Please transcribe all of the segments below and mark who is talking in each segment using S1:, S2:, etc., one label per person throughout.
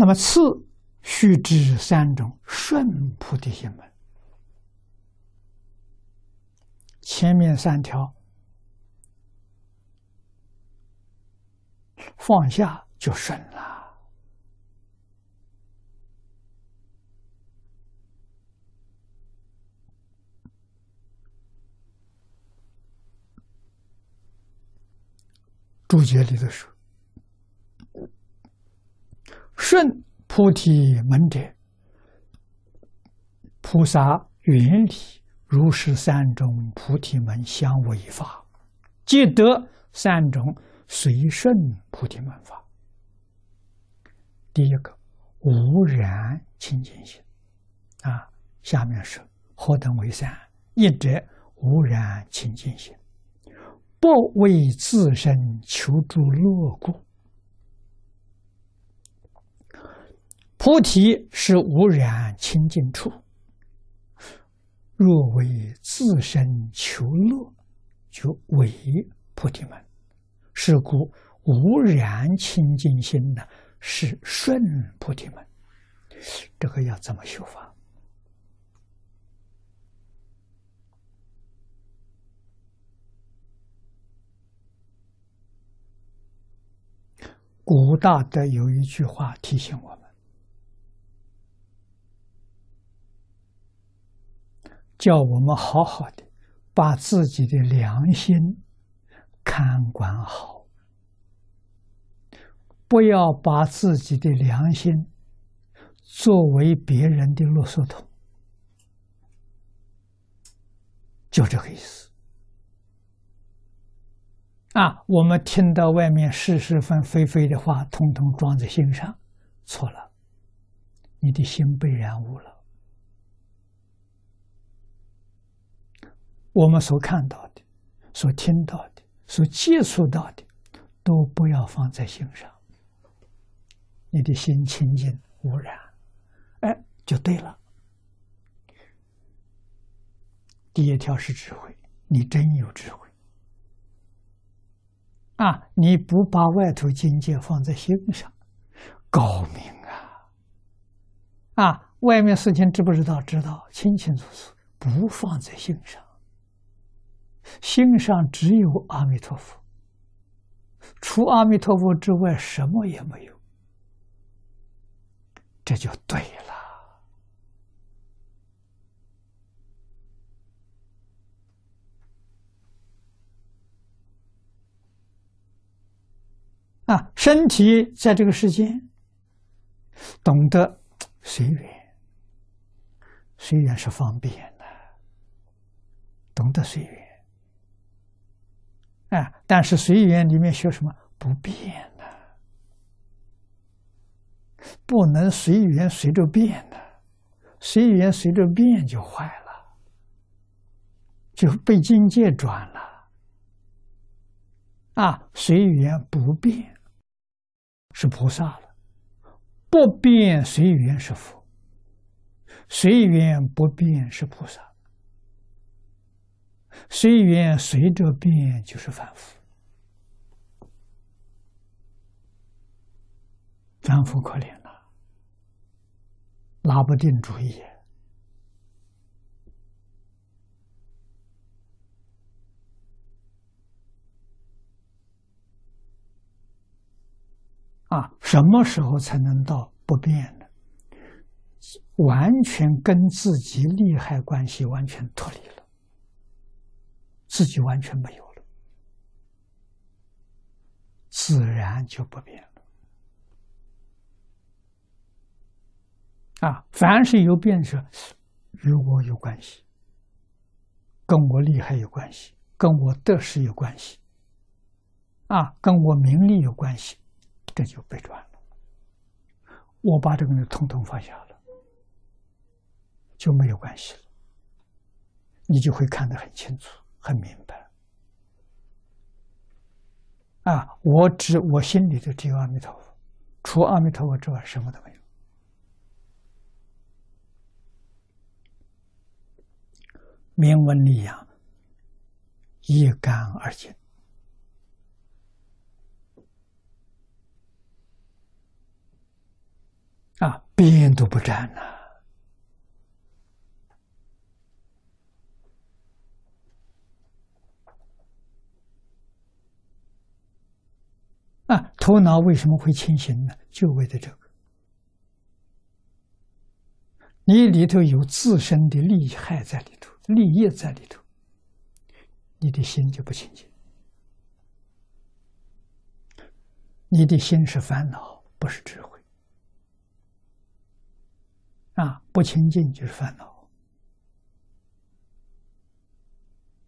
S1: 那么次须知三种顺菩提心门，前面三条放下就顺了。注解里头说：“顺菩提门者，菩萨原理如是三种菩提门相违法，即得三种随顺菩提门法。第一个无染清净心啊，下面是何等为三？一者无染清净心。”不为自身求助乐故，菩提是无染清净处。若为自身求乐，就为菩提门。是故无染清净心呢，是顺菩提门。这个要怎么修法？古大德有一句话提醒我们：叫我们好好的把自己的良心看管好，不要把自己的良心作为别人的垃圾桶，就这个意思。啊，我们听到外面是是非非非的话，统统装在心上，错了，你的心被染污了。我们所看到的、所听到的、所接触到的，都不要放在心上。你的心清净无染，哎，就对了。第一条是智慧，你真有智慧。啊！你不把外头境界放在心上，高明啊！啊，外面事情知不知道？知道，清清楚楚，不放在心上。心上只有阿弥陀佛，除阿弥陀佛之外，什么也没有。这就对了。啊，身体在这个世间，懂得随缘，随缘是方便的，懂得随缘。哎，但是随缘里面学什么？不变的，不能随缘随着变的，随缘随着变就坏了，就被境界转了。啊，随缘不变。是菩萨了，不变随缘是佛，随缘不变是菩萨，随缘随着变就是凡夫，凡夫可怜了，拿不定主意。啊，什么时候才能到不变呢？完全跟自己利害关系完全脱离了，自己完全没有了，自然就不变了。啊，凡是有变者，与我有关系，跟我利害有关系，跟我得失有关系，啊，跟我名利有关系。这就被转了，我把这个人统统放下了，就没有关系了。你就会看得很清楚、很明白。啊，我只我心里头只有阿弥陀佛，除阿弥陀佛之外，什么都没有。明文利养，一干二净。啊，边都不沾呐！啊，啊头脑为什么会清醒呢？就为了这个。你里头有自身的利害在里头，利益在里头，你的心就不清净。你的心是烦恼，不是智慧。啊，不清净就是烦恼。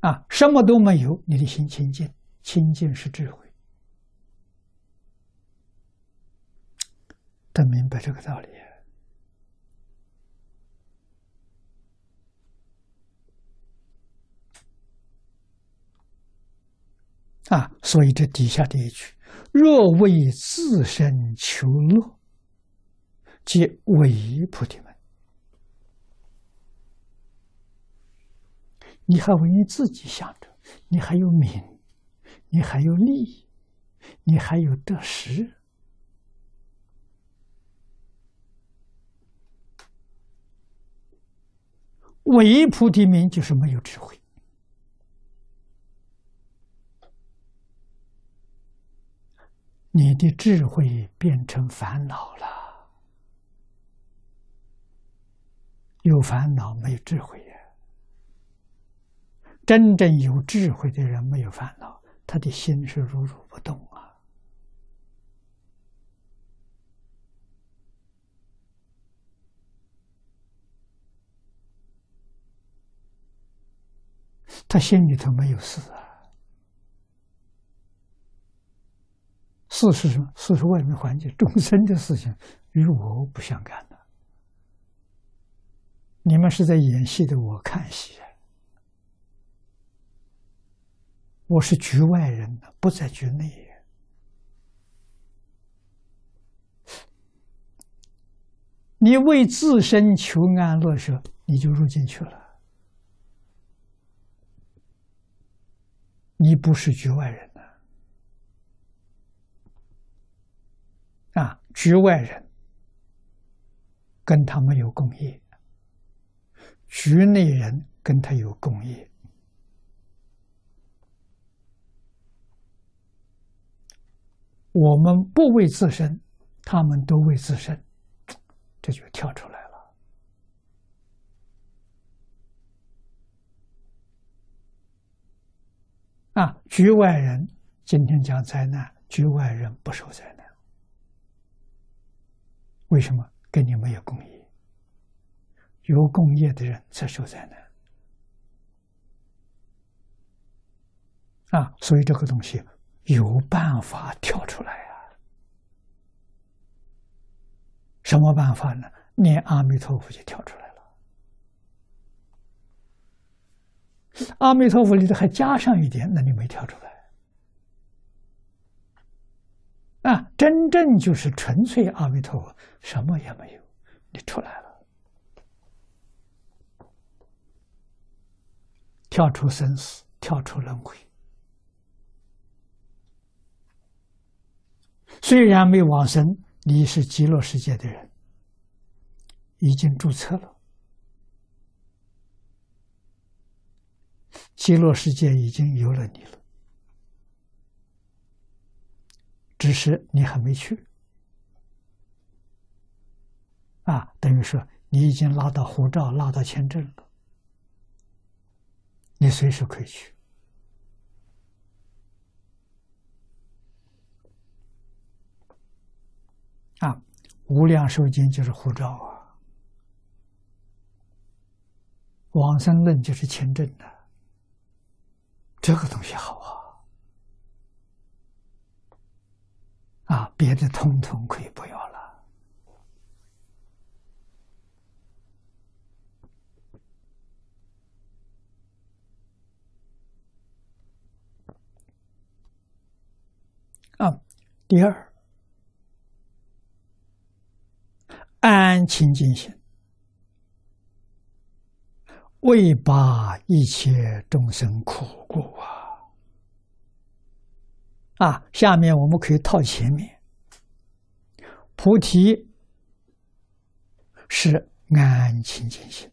S1: 啊，什么都没有，你的心清净，清净是智慧。才明白这个道理。啊，所以这底下这一句：“若为自身求乐，即为菩提门。”你还为你自己想着，你还有名，你还有利，你还有得失，为菩提名就是没有智慧。你的智慧变成烦恼了，有烦恼没有智慧呀？真正有智慧的人没有烦恼，他的心是如如不动他心里头没有事啊。事是什么？事是外面环境，众生的事情与我不相干的。你们是在演戏的，我看戏。我是局外人不在局内。你为自身求安乐时，你就入进去了。你不是局外人。啊，局外人跟他们有共业，局内人跟他有共业。我们不为自身，他们都为自身，这就跳出来啊，局外人今天讲灾难，局外人不受灾难。为什么跟你没有共业？有共业的人才受灾难啊！所以这个东西有办法跳出来啊！什么办法呢？念阿弥陀佛就跳出来阿弥陀佛里头还加上一点，那你没跳出来。啊，真正就是纯粹阿弥陀佛，什么也没有，你出来了，跳出生死，跳出轮回。虽然没往生，你是极乐世界的人，已经注册了，极乐世界已经有了你了。只是你还没去，啊，等于说你已经拿到护照、拿到签证了，你随时可以去。啊，无量寿经就是护照啊，往生论就是签证的，这个东西好啊。啊，别的通通可以不要了。啊，第二，安清净心，为拔一切众生苦故啊。啊，下面我们可以套前面。菩提是安清净心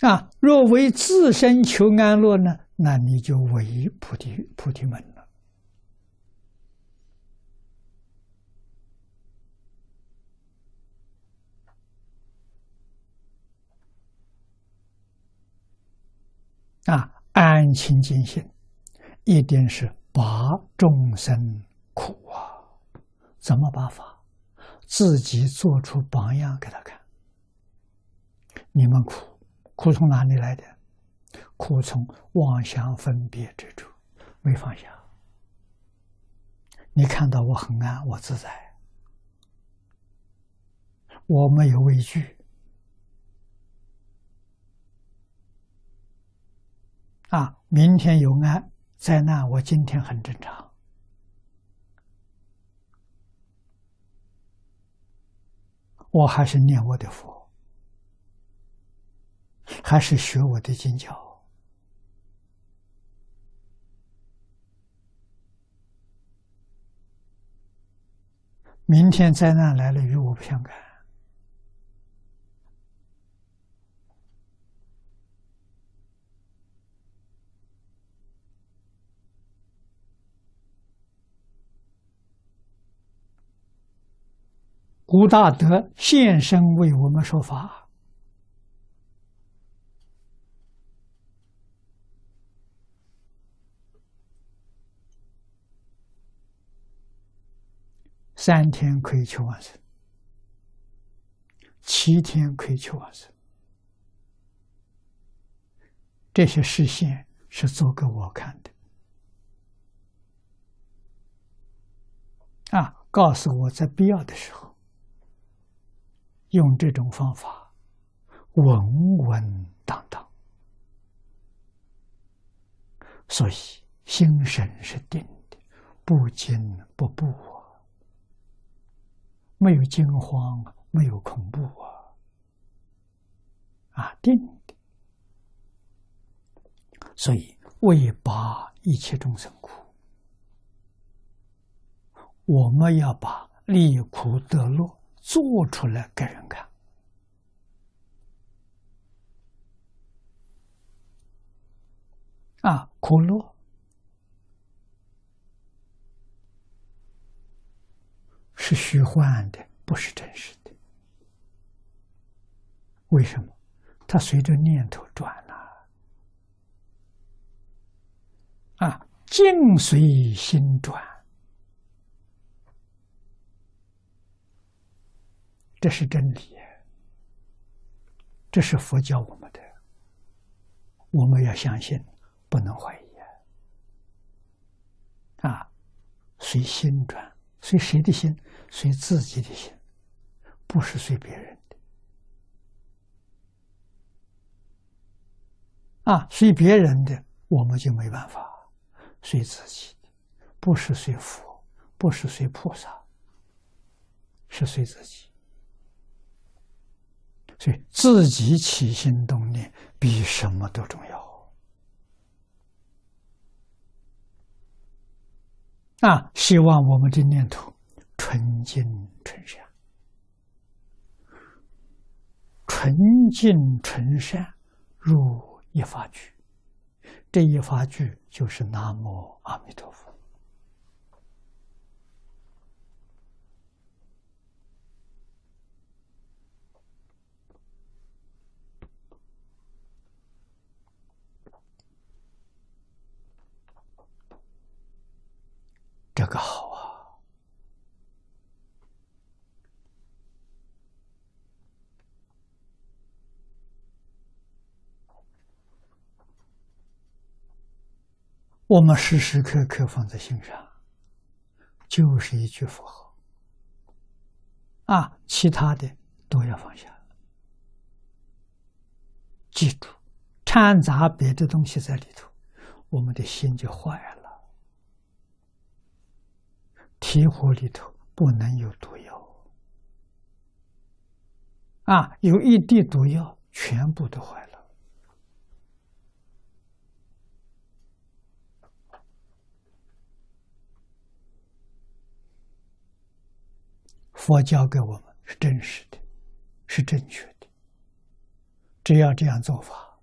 S1: 啊！若为自身求安乐呢，那你就为菩提菩提门了啊！安清净心，一定是拔众生苦啊！怎么拔法？自己做出榜样给他看。你们苦，苦从哪里来的？苦从妄想分别之处，没放下。你看到我很安，我自在，我没有畏惧。明天有安灾难，我今天很正常。我还是念我的佛，还是学我的经教。明天灾难来了，与我不相干。古大德现身为我们说法，三天可以求完成，七天可以求完成。这些视线是做给我看的，啊，告诉我在必要的时候。用这种方法，稳稳当当，所以心神是定的，不惊不怖啊，没有惊慌，没有恐怖啊，啊，定的，所以为拔一切众生苦，我们要把利苦得乐。做出来给人看啊！苦乐是虚幻的，不是真实的。为什么？它随着念头转了啊！境随心转。这是真理，这是佛教我们的，我们要相信，不能怀疑啊！随心转，随谁的心？随自己的心，不是随别人的。啊，随别人的，我们就没办法；随自己的，不是随佛，不是随菩萨，是随自己。所以，自己起心动念比什么都重要。啊，希望我们的念头纯净纯善，纯净纯善入一法句，这一法句就是南无阿弥陀佛。这个好啊！我们时时刻刻放在心上，就是一句佛号啊，其他的都要放下。记住，掺杂别的东西在里头，我们的心就坏了。提壶里头不能有毒药，啊，有一滴毒药，全部都坏了。佛教给我们是真实的，是正确的。只要这样做法，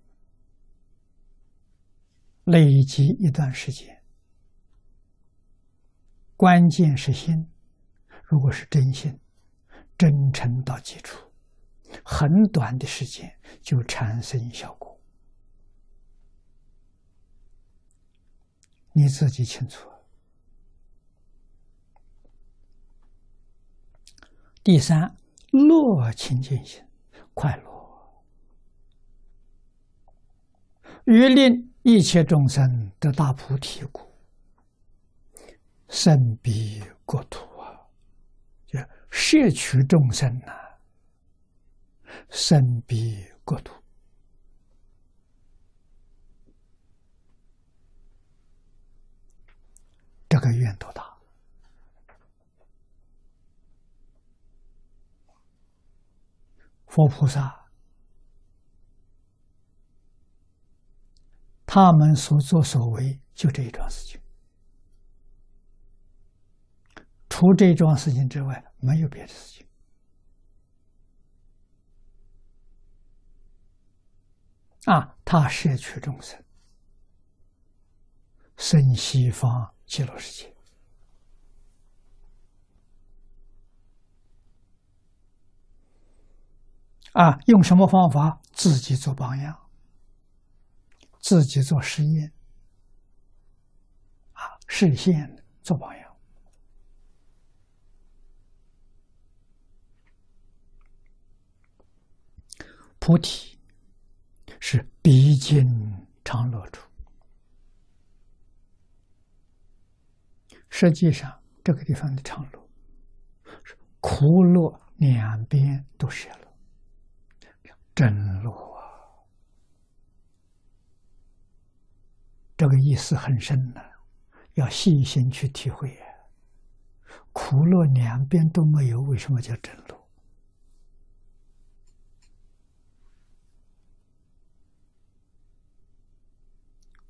S1: 累积一段时间，关键是心，如果是真心、真诚到基础，很短的时间就产生效果，你自己清楚。第三，乐清净心，快乐，欲令一切众生得大菩提故，甚彼国土啊！就摄取众生呐，甚彼国土，这个愿多大？佛菩萨，他们所作所为就这一桩事情，除这桩事情之外，没有别的事情。啊，他摄取众生，生西方极乐世界。啊，用什么方法？自己做榜样，自己做实验，啊，实现做榜样。菩提是毕竟常乐处，实际上这个地方的常乐是，苦乐两边都舍了。真路啊，这个意思很深呢，要细心去体会。苦乐两边都没有，为什么叫真路？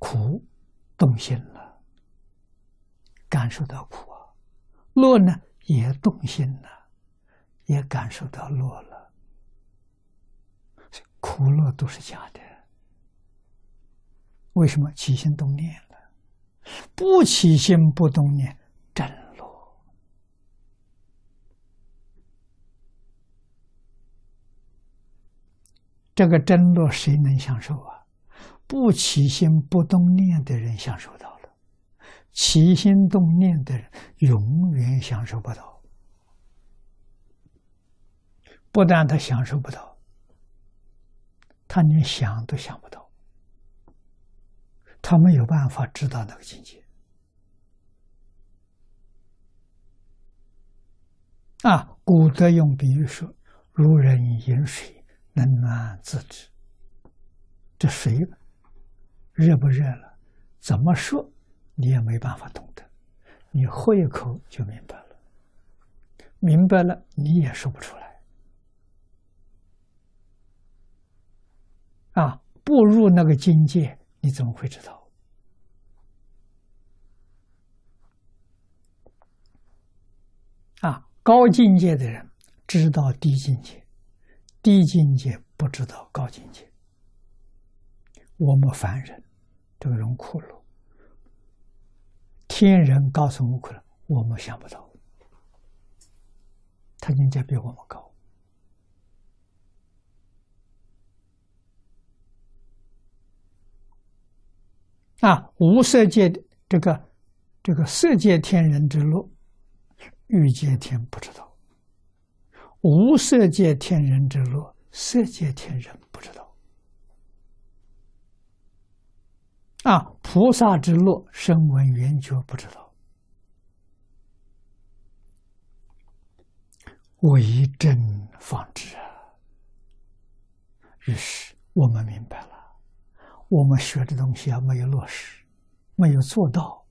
S1: 苦动心了，感受到苦啊；乐呢，也动心了，也感受到乐了。苦乐都是假的，为什么起心动念了？不起心不动念，真乐。这个真乐谁能享受啊？不起心不动念的人享受到了，起心动念的人永远享受不到。不但他享受不到。他连想都想不到，他没有办法知道那个境界。啊，古德用比喻说：“如人饮水，冷暖自知。”这水热不热了，怎么说你也没办法懂得，你喝一口就明白了，明白了你也说不出来。啊，步入那个境界，你怎么会知道？啊，高境界的人知道低境界，低境界不知道高境界。我们凡人这个人苦了，天人告诉悟苦了，我们想不到，他境界比我们高。啊，无色界的这个这个色界天人之路，欲界天不知道；无色界天人之路，色界天人不知道。啊，菩萨之路，声闻缘觉不知道。唯真方知啊！于是我们明白了。我们学的东西啊，没有落实，没有做到，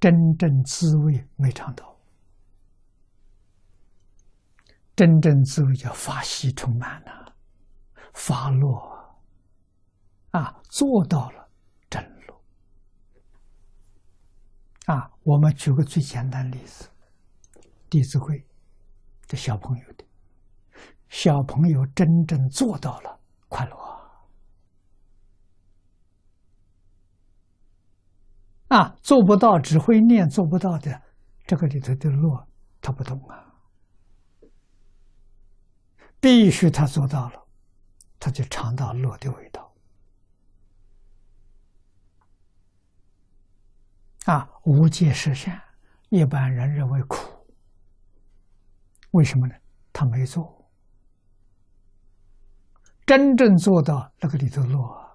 S1: 真正滋味没尝到。真正滋味叫法喜充满了，法乐啊，做到了真乐啊。我们举个最简单的例子，《弟子规》这小朋友的，小朋友真正做到了快乐啊！做不到只会念，做不到的，这个里头的乐他不懂啊。必须他做到了，他就尝到乐的味道。啊，无戒是善，一般人认为苦。为什么呢？他没做。真正做到那个里头乐，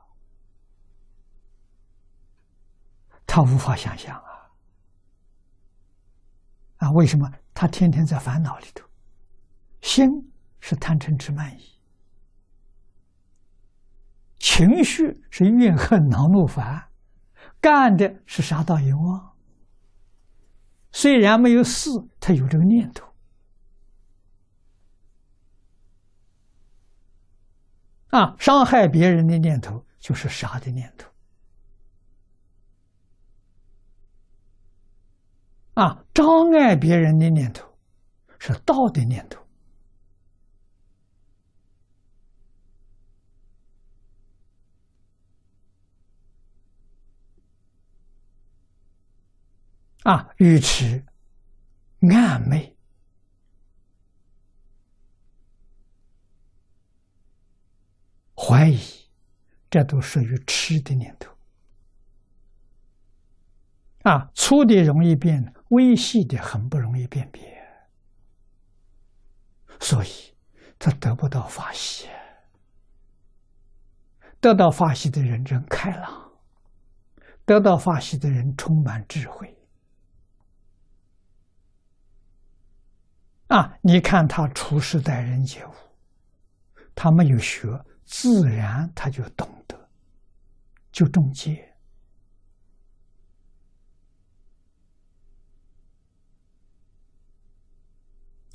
S1: 他无法想象啊！啊，为什么？他天天在烦恼里头，心是贪嗔痴慢疑，情绪是怨恨恼怒烦，干的是杀盗淫妄。虽然没有事，他有这个念头。啊，伤害别人的念头就是杀的念头。啊，障碍别人的念头是道的念头。啊，愚痴、暧昧。怀疑，这都属于痴的念头。啊，粗的容易变，微细的很不容易辨别，所以他得不到法喜。得到法喜的人真开朗，得到法喜的人充满智慧。啊，你看他处世待人接物，他没有学。自然他就懂得，就中戒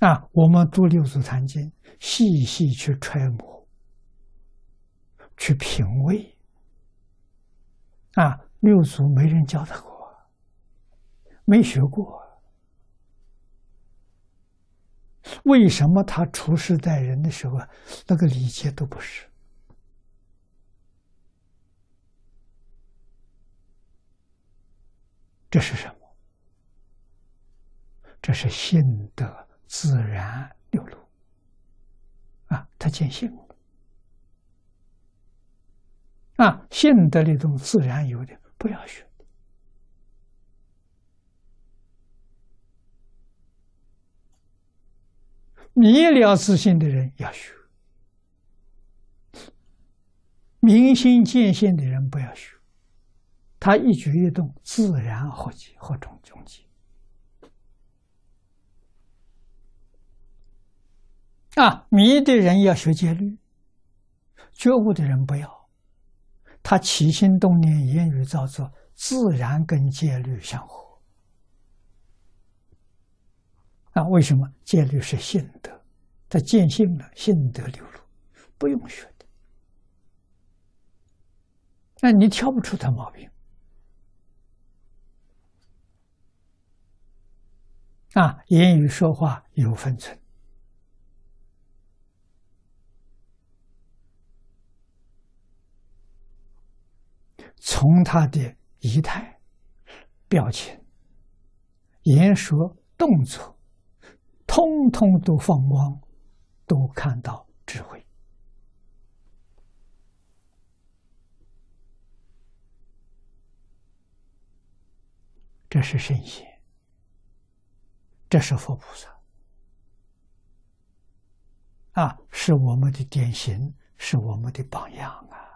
S1: 啊！我们读《六祖坛经》，细细去揣摩、去品味啊！六祖没人教他过，没学过，为什么他处世待人的时候，那个礼节都不是？这是什么？这是信德自然流露啊！他见性啊！性德那种自然有的，不要学迷了自信的人要学，明心见性的人不要学。他一举一动自然和解和中中结啊！迷的人要学戒律，觉悟的人不要。他起心动念、言语造作，自然跟戒律相合。啊，为什么戒律是性德？他见性了，性德流露，不用学的。那你挑不出他毛病。啊，言语说话有分寸，从他的仪态、表情、言说、动作，通通都放光，都看到智慧。这是圣贤。这是佛菩萨啊，是我们的典型，是我们的榜样啊。